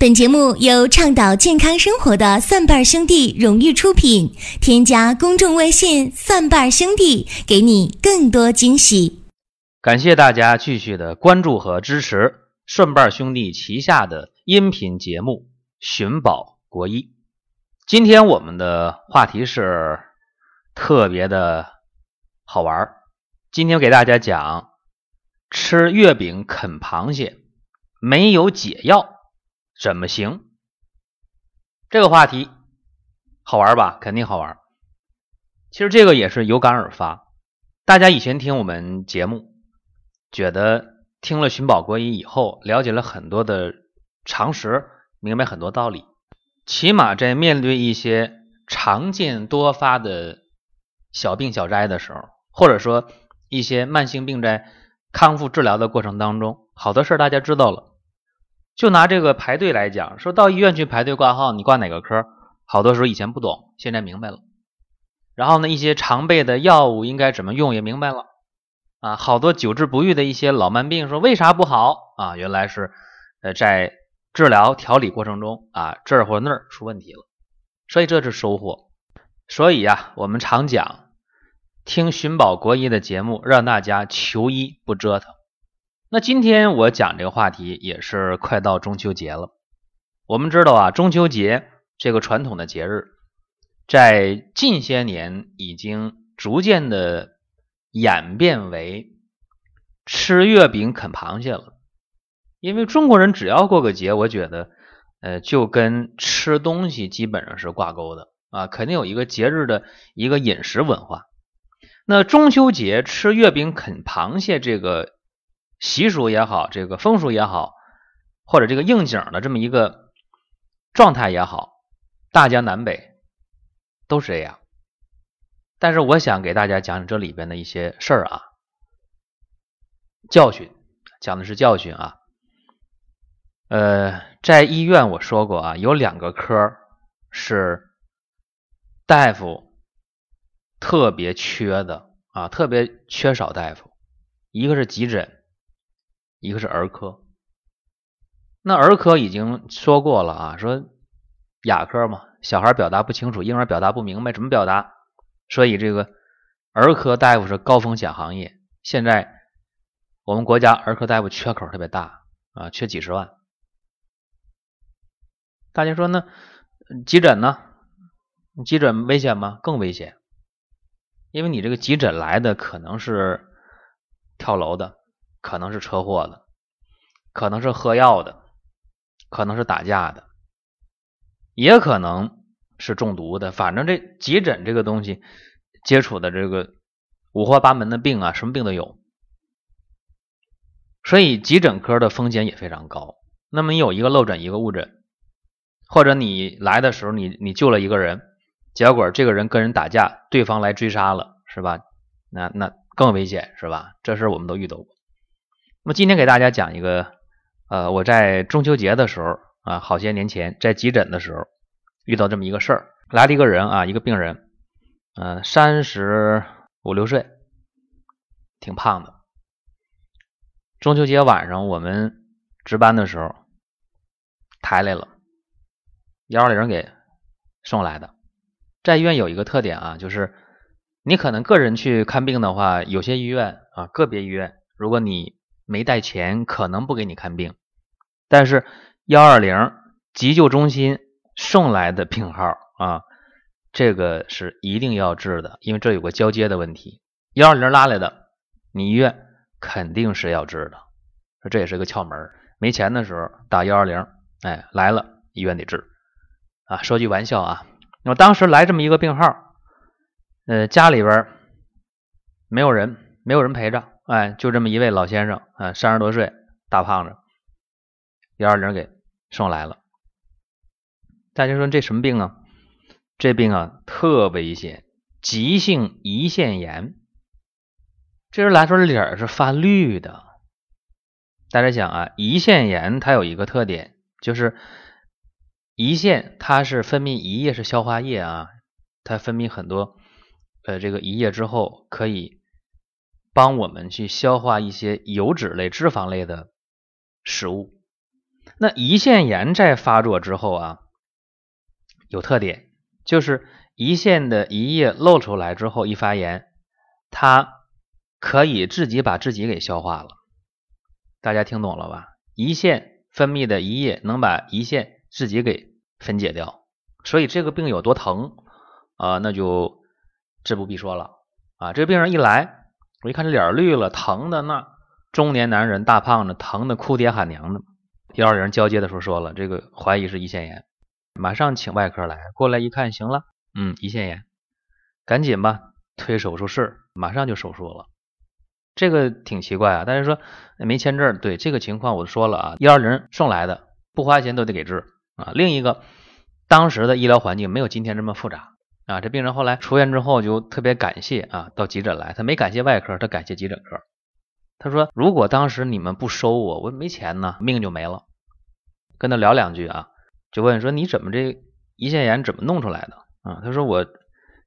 本节目由倡导健康生活的蒜瓣兄弟荣誉出品。添加公众微信“蒜瓣兄弟”，给你更多惊喜。感谢大家继续的关注和支持蒜瓣兄弟旗下的音频节目《寻宝国医》。今天我们的话题是特别的好玩儿。今天给大家讲吃月饼啃螃蟹没有解药。怎么行？这个话题好玩吧？肯定好玩。其实这个也是有感而发。大家以前听我们节目，觉得听了寻宝国医以后，了解了很多的常识，明白很多道理。起码在面对一些常见多发的小病小灾的时候，或者说一些慢性病在康复治疗的过程当中，好多事儿大家知道了。就拿这个排队来讲，说到医院去排队挂号，你挂哪个科？好多时候以前不懂，现在明白了。然后呢，一些常备的药物应该怎么用也明白了。啊，好多久治不愈的一些老慢病，说为啥不好啊？原来是呃在治疗调理过程中啊这儿或那儿出问题了，所以这是收获。所以呀，我们常讲听寻宝国医的节目，让大家求医不折腾。那今天我讲这个话题也是快到中秋节了。我们知道啊，中秋节这个传统的节日，在近些年已经逐渐的演变为吃月饼啃螃蟹了。因为中国人只要过个节，我觉得呃就跟吃东西基本上是挂钩的啊，肯定有一个节日的一个饮食文化。那中秋节吃月饼啃螃蟹这个。习俗也好，这个风俗也好，或者这个应景的这么一个状态也好，大江南北都是这样。但是我想给大家讲讲这里边的一些事儿啊，教训，讲的是教训啊。呃，在医院我说过啊，有两个科是大夫特别缺的啊，特别缺少大夫，一个是急诊。一个是儿科，那儿科已经说过了啊，说哑科嘛，小孩表达不清楚，婴儿表达不明白，怎么表达？所以这个儿科大夫是高风险行业。现在我们国家儿科大夫缺口特别大啊，缺几十万。大家说那急诊呢？急诊危险吗？更危险，因为你这个急诊来的可能是跳楼的。可能是车祸的，可能是喝药的，可能是打架的，也可能是中毒的。反正这急诊这个东西，接触的这个五花八门的病啊，什么病都有。所以急诊科的风险也非常高。那么你有一个漏诊，一个误诊，或者你来的时候你你救了一个人，结果这个人跟人打架，对方来追杀了，是吧？那那更危险，是吧？这事我们都遇到过。那么今天给大家讲一个，呃，我在中秋节的时候啊，好些年前在急诊的时候遇到这么一个事儿，来了一个人啊，一个病人，嗯，三十五六岁，挺胖的。中秋节晚上我们值班的时候抬来了，幺二零给送来的。在医院有一个特点啊，就是你可能个人去看病的话，有些医院啊，个别医院，如果你没带钱，可能不给你看病。但是幺二零急救中心送来的病号啊，这个是一定要治的，因为这有个交接的问题。幺二零拉来的，你医院肯定是要治的，这也是个窍门。没钱的时候打幺二零，哎，来了医院得治啊。说句玩笑啊，我当时来这么一个病号，呃，家里边没有人，没有人陪着。哎，就这么一位老先生，啊，三十多岁，大胖子，幺二零给送来了。大家说这什么病啊？这病啊特危险，急性胰腺炎。这人来说脸是发绿的。大家想啊，胰腺炎它有一个特点，就是胰腺它是分泌胰液，是消化液啊，它分泌很多呃这个胰液之后可以。帮我们去消化一些油脂类、脂肪类的食物。那胰腺炎在发作之后啊，有特点，就是胰腺的胰液漏出来之后一发炎，它可以自己把自己给消化了。大家听懂了吧？胰腺分泌的胰液能把胰腺自己给分解掉，所以这个病有多疼啊？那就自不必说了啊！这病人一来，我一看这脸绿了，疼的那中年男人大胖子，疼的哭爹喊娘的。幺二零交接的时候说了，这个怀疑是胰腺炎，马上请外科来。过来一看，行了，嗯，胰腺炎，赶紧吧，推手术室，马上就手术了。这个挺奇怪啊，但是说没签证，对这个情况我说了啊，幺二零送来的，不花钱都得给治啊。另一个，当时的医疗环境没有今天这么复杂啊。这病人后来出院之后就特别感谢啊，到急诊来，他没感谢外科，他感谢急诊科。他说：“如果当时你们不收我，我没钱呢，命就没了。”跟他聊两句啊，就问说：“你怎么这胰腺炎怎么弄出来的？”啊，他说：“我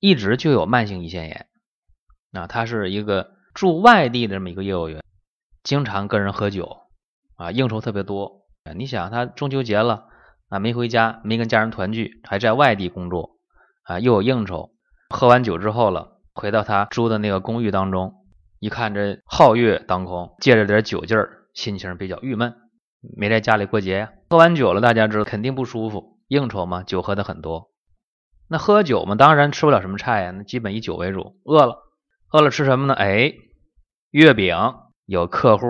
一直就有慢性胰腺炎。”啊，他是一个住外地的这么一个业务员，经常跟人喝酒啊，应酬特别多。你想，他中秋节了啊，没回家，没跟家人团聚，还在外地工作啊，又有应酬，喝完酒之后了，回到他租的那个公寓当中。一看这皓月当空，借着点酒劲儿，心情比较郁闷，没在家里过节呀。喝完酒了，大家知道肯定不舒服，应酬嘛，酒喝的很多。那喝酒嘛，当然吃不了什么菜呀，那基本以酒为主。饿了，饿了吃什么呢？哎，月饼，有客户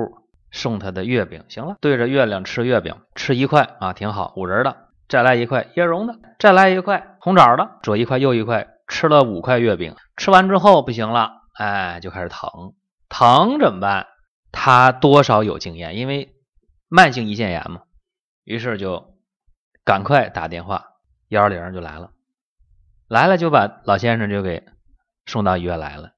送他的月饼，行了，对着月亮吃月饼，吃一块啊，挺好，五仁的，再来一块椰蓉的，再来一块红枣的，左一块右一块，吃了五块月饼，吃完之后不行了，哎，就开始疼。疼怎么办？他多少有经验，因为慢性胰腺炎嘛，于是就赶快打电话，幺二零就来了，来了就把老先生就给送到医院来了，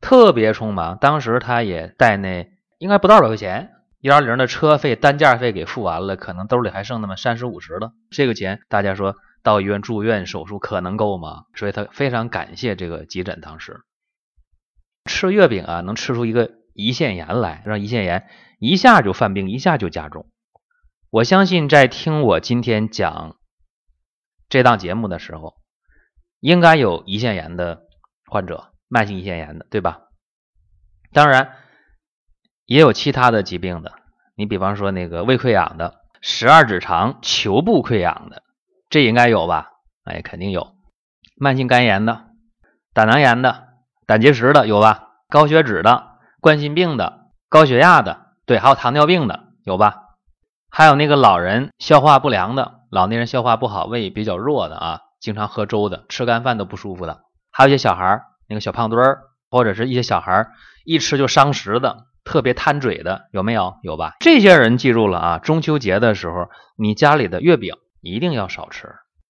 特别匆忙。当时他也带那应该不到二百块钱，幺二零的车费单价费给付完了，可能兜里还剩那么三十五十的，这个钱大家说到医院住院手术可能够吗？所以他非常感谢这个急诊当时。吃月饼啊，能吃出一个胰腺炎来，让胰腺炎一下就犯病，一下就加重。我相信在听我今天讲这档节目的时候，应该有胰腺炎的患者，慢性胰腺炎的，对吧？当然也有其他的疾病的，你比方说那个胃溃疡的、十二指肠球部溃疡的，这应该有吧？哎，肯定有。慢性肝炎的、胆囊炎的。胆结石的有吧？高血脂的、冠心病的、高血压的，对，还有糖尿病的有吧？还有那个老人消化不良的，老年人消化不好、胃比较弱的啊，经常喝粥的、吃干饭都不舒服的，还有一些小孩儿，那个小胖墩儿，或者是一些小孩儿一吃就伤食的，特别贪嘴的，有没有？有吧？这些人记住了啊！中秋节的时候，你家里的月饼一定要少吃。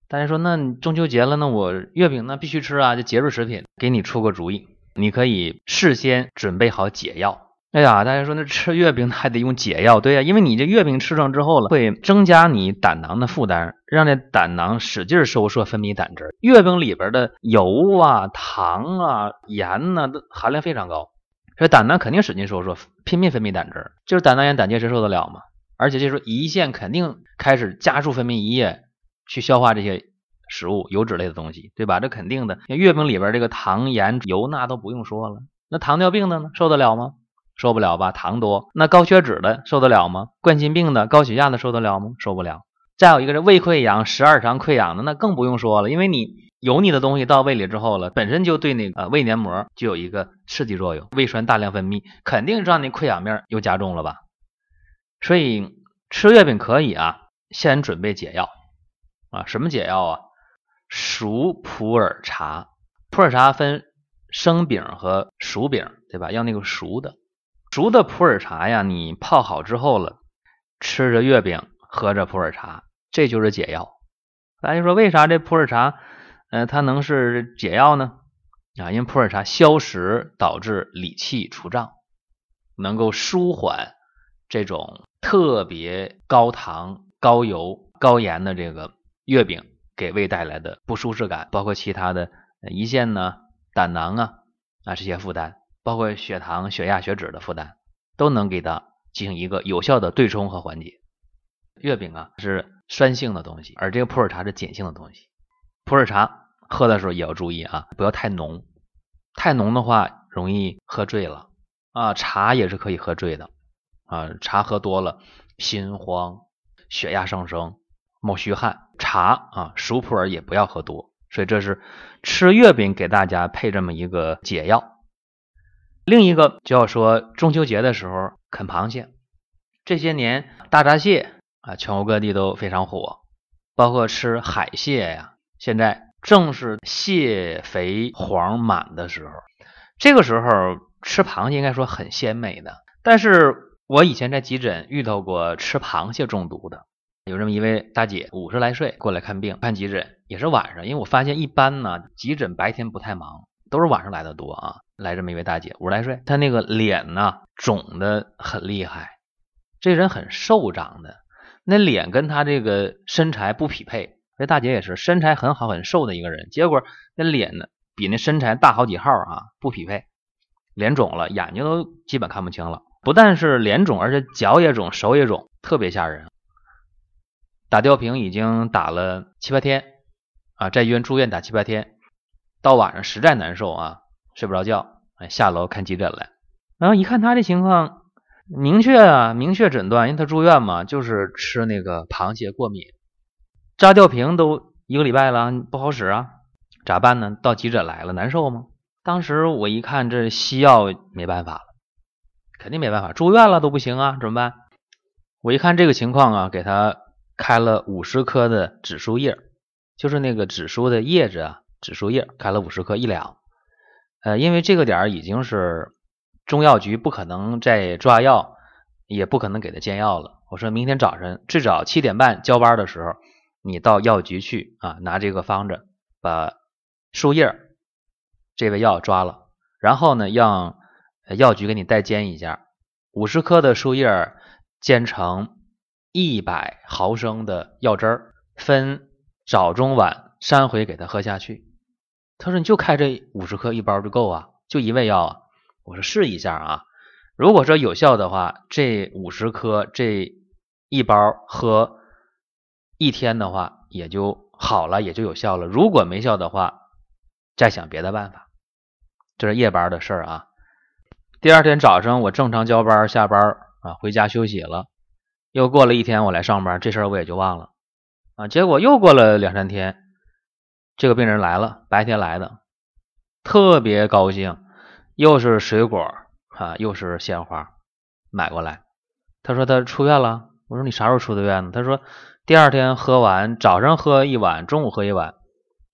大家说，那中秋节了，那我月饼那必须吃啊，这节日食品。给你出个主意，你可以事先准备好解药。哎呀，大家说那吃月饼 还得用解药？对呀，因为你这月饼吃上之后了，会增加你胆囊的负担，让这胆囊使劲收缩分泌胆汁。月饼里边的油啊、糖啊、盐呐，都含量非常高，所以胆囊肯定使劲收缩，拼命分泌胆汁儿。就是胆囊炎、胆结石受得了吗？而且这时候胰腺肯定开始加速分泌胰液。去消化这些食物油脂类的东西，对吧？这肯定的。像月饼里边这个糖、盐、油，那都不用说了。那糖尿病的呢，受得了吗？受不了吧，糖多。那高血脂的受得了吗？冠心病的、高血压的受得了吗？受不了。再有一个是胃溃疡、十二肠溃疡的，那更不用说了。因为你油腻的东西到胃里之后了，本身就对那个胃黏膜就有一个刺激作用，胃酸大量分泌，肯定让那溃疡面又加重了吧。所以吃月饼可以啊，先准备解药。啊，什么解药啊？熟普洱茶，普洱茶分生饼和熟饼，对吧？要那个熟的，熟的普洱茶呀，你泡好之后了，吃着月饼，喝着普洱茶，这就是解药。大家说为啥这普洱茶，呃，它能是解药呢？啊，因为普洱茶消食导致理气除胀，能够舒缓这种特别高糖、高油、高盐的这个。月饼给胃带来的不舒适感，包括其他的胰腺呢、胆囊啊啊这些负担，包括血糖、血压、血脂的负担，都能给它进行一个有效的对冲和缓解。月饼啊是酸性的东西，而这个普洱茶是碱性的东西。普洱茶喝的时候也要注意啊，不要太浓，太浓的话容易喝醉了啊。茶也是可以喝醉的啊，茶喝多了心慌、血压上升、冒虚汗。茶啊，熟普洱也不要喝多。所以这是吃月饼给大家配这么一个解药。另一个就要说中秋节的时候啃螃蟹。这些年大闸蟹啊，全国各地都非常火，包括吃海蟹呀。现在正是蟹肥黄满的时候，这个时候吃螃蟹应该说很鲜美的。但是我以前在急诊遇到过吃螃蟹中毒的，有这么一位大姐，五十来岁过来看病，看急诊也是晚上，因为我发现一般呢急诊白天不太忙，都是晚上来的多啊。来这么一位大姐，五十来岁，她那个脸呢肿的很厉害。这人很瘦长的，那脸跟他这个身材不匹配。这大姐也是身材很好、很瘦的一个人，结果那脸呢比那身材大好几号啊，不匹配。脸肿了，眼睛都基本看不清了。不但是脸肿，而且脚也肿、手也肿，特别吓人。打吊瓶已经打了七八天啊，在医院住院打七八天，到晚上实在难受啊，睡不着觉，下楼看急诊来。然后一看他这情况。明确啊，明确诊断，因为他住院嘛，就是吃那个螃蟹过敏，扎吊瓶都一个礼拜了，不好使啊，咋办呢？到急诊来了，难受吗？当时我一看这西药没办法了，肯定没办法，住院了都不行啊，怎么办？我一看这个情况啊，给他开了五十克的紫苏叶，就是那个紫苏的叶子啊，紫苏叶开了五十克一两，呃，因为这个点儿已经是。中药局不可能再抓药，也不可能给他煎药了。我说明天早晨最早七点半交班的时候，你到药局去啊，拿这个方子把树叶这味药抓了，然后呢让药局给你代煎一下，五十克的树叶煎成一百毫升的药汁儿，分早中晚三回给他喝下去。他说你就开这五十克一包就够啊，就一味药啊。我说试一下啊，如果说有效的话，这五十颗这一包喝一天的话，也就好了，也就有效了。如果没效的话，再想别的办法。这是夜班的事儿啊。第二天早上我正常交班下班啊，回家休息了。又过了一天，我来上班，这事儿我也就忘了啊。结果又过了两三天，这个病人来了，白天来的，特别高兴。又是水果啊，又是鲜花，买过来。他说他出院了。我说你啥时候出的院呢？他说第二天喝完，早上喝一碗，中午喝一碗，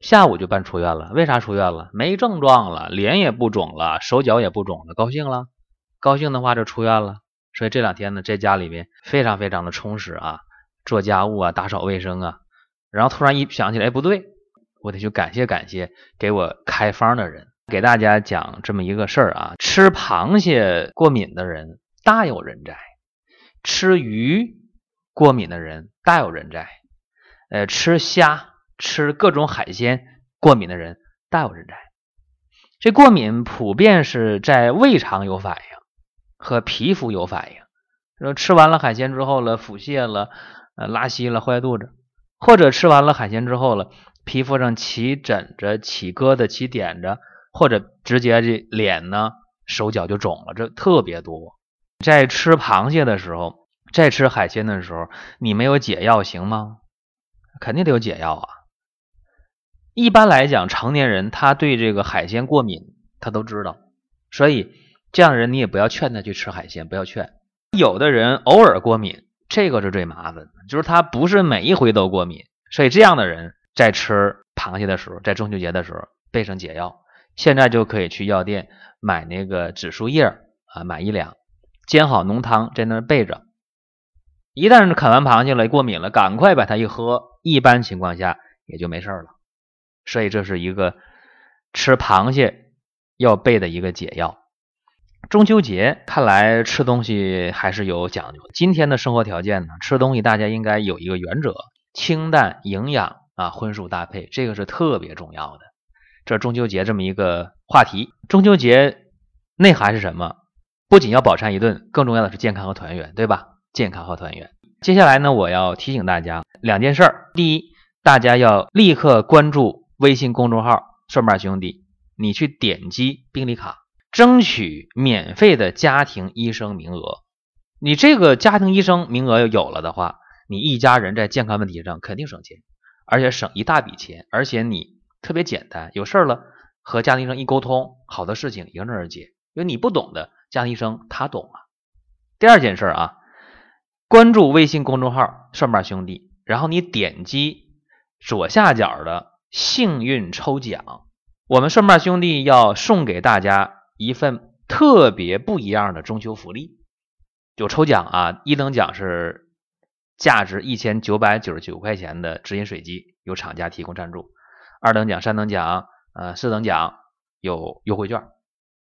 下午就办出院了。为啥出院了？没症状了，脸也不肿了，手脚也不肿了，高兴了。高兴的话就出院了。所以这两天呢，在家里面非常非常的充实啊，做家务啊，打扫卫生啊。然后突然一想起来，不对，我得去感谢感谢给我开方的人。给大家讲这么一个事儿啊，吃螃蟹过敏的人大有人在，吃鱼过敏的人大有人在，呃，吃虾、吃各种海鲜过敏的人大有人在。这过敏普遍是在胃肠有反应和皮肤有反应，说吃完了海鲜之后了，腹泻了，呃，拉稀了，坏肚子，或者吃完了海鲜之后了，皮肤上起疹子、起疙瘩、起点子。或者直接这脸呢，手脚就肿了，这特别多。在吃螃蟹的时候，在吃海鲜的时候，你没有解药行吗？肯定得有解药啊。一般来讲，成年人他对这个海鲜过敏，他都知道，所以这样的人你也不要劝他去吃海鲜，不要劝。有的人偶尔过敏，这个是最麻烦的，就是他不是每一回都过敏，所以这样的人在吃螃蟹的时候，在中秋节的时候备上解药。现在就可以去药店买那个紫苏叶啊，买一两，煎好浓汤在那备着。一旦是啃完螃蟹了过敏了，赶快把它一喝，一般情况下也就没事了。所以这是一个吃螃蟹要备的一个解药。中秋节看来吃东西还是有讲究。今天的生活条件呢，吃东西大家应该有一个原则：清淡、营养啊，荤素搭配，这个是特别重要的。这中秋节这么一个话题，中秋节内涵是什么？不仅要饱餐一顿，更重要的是健康和团圆，对吧？健康和团圆。接下来呢，我要提醒大家两件事儿。第一，大家要立刻关注微信公众号“顺瓣兄弟”，你去点击病历卡，争取免费的家庭医生名额。你这个家庭医生名额有了的话，你一家人在健康问题上肯定省钱，而且省一大笔钱，而且你特别简单，有事儿了和家庭医生一沟通，好的事情迎刃而解。因为你不懂的，家庭医生他懂啊。第二件事啊，关注微信公众号“顺瓣兄弟”，然后你点击左下角的幸运抽奖，我们顺瓣兄弟要送给大家一份特别不一样的中秋福利。有抽奖啊！一等奖是价值一千九百九十九块钱的直饮水机，由厂家提供赞助；二等奖、三等奖、呃四等奖有优惠券，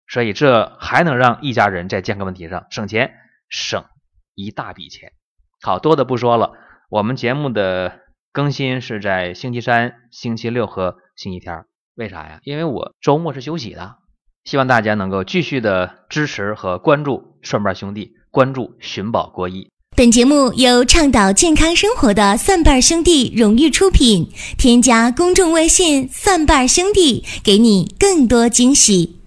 所以这还能让一家人在健康问题上省钱，省一大笔钱。好多的不说了，我们节目的更新是在星期三、星期六和星期天。为啥呀？因为我周末是休息的。希望大家能够继续的支持和关注蒜瓣兄弟。关注寻宝国医。本节目由倡导健康生活的蒜瓣兄弟荣誉出品。添加公众微信“蒜瓣兄弟”，给你更多惊喜。